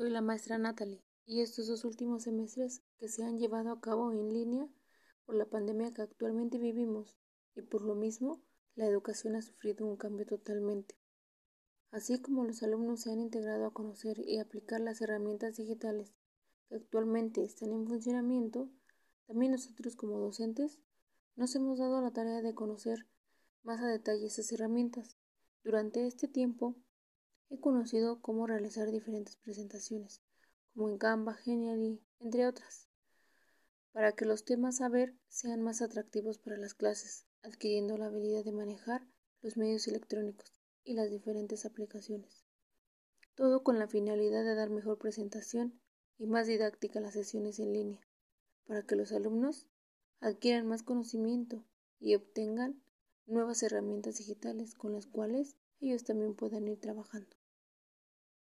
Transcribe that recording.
Soy la maestra Natalie y estos dos últimos semestres que se han llevado a cabo en línea por la pandemia que actualmente vivimos y por lo mismo la educación ha sufrido un cambio totalmente. Así como los alumnos se han integrado a conocer y aplicar las herramientas digitales que actualmente están en funcionamiento, también nosotros como docentes nos hemos dado la tarea de conocer más a detalle esas herramientas. Durante este tiempo He conocido cómo realizar diferentes presentaciones, como en Canva, Genially, entre otras, para que los temas a ver sean más atractivos para las clases, adquiriendo la habilidad de manejar los medios electrónicos y las diferentes aplicaciones. Todo con la finalidad de dar mejor presentación y más didáctica las sesiones en línea, para que los alumnos adquieran más conocimiento y obtengan nuevas herramientas digitales con las cuales ellos también puedan ir trabajando.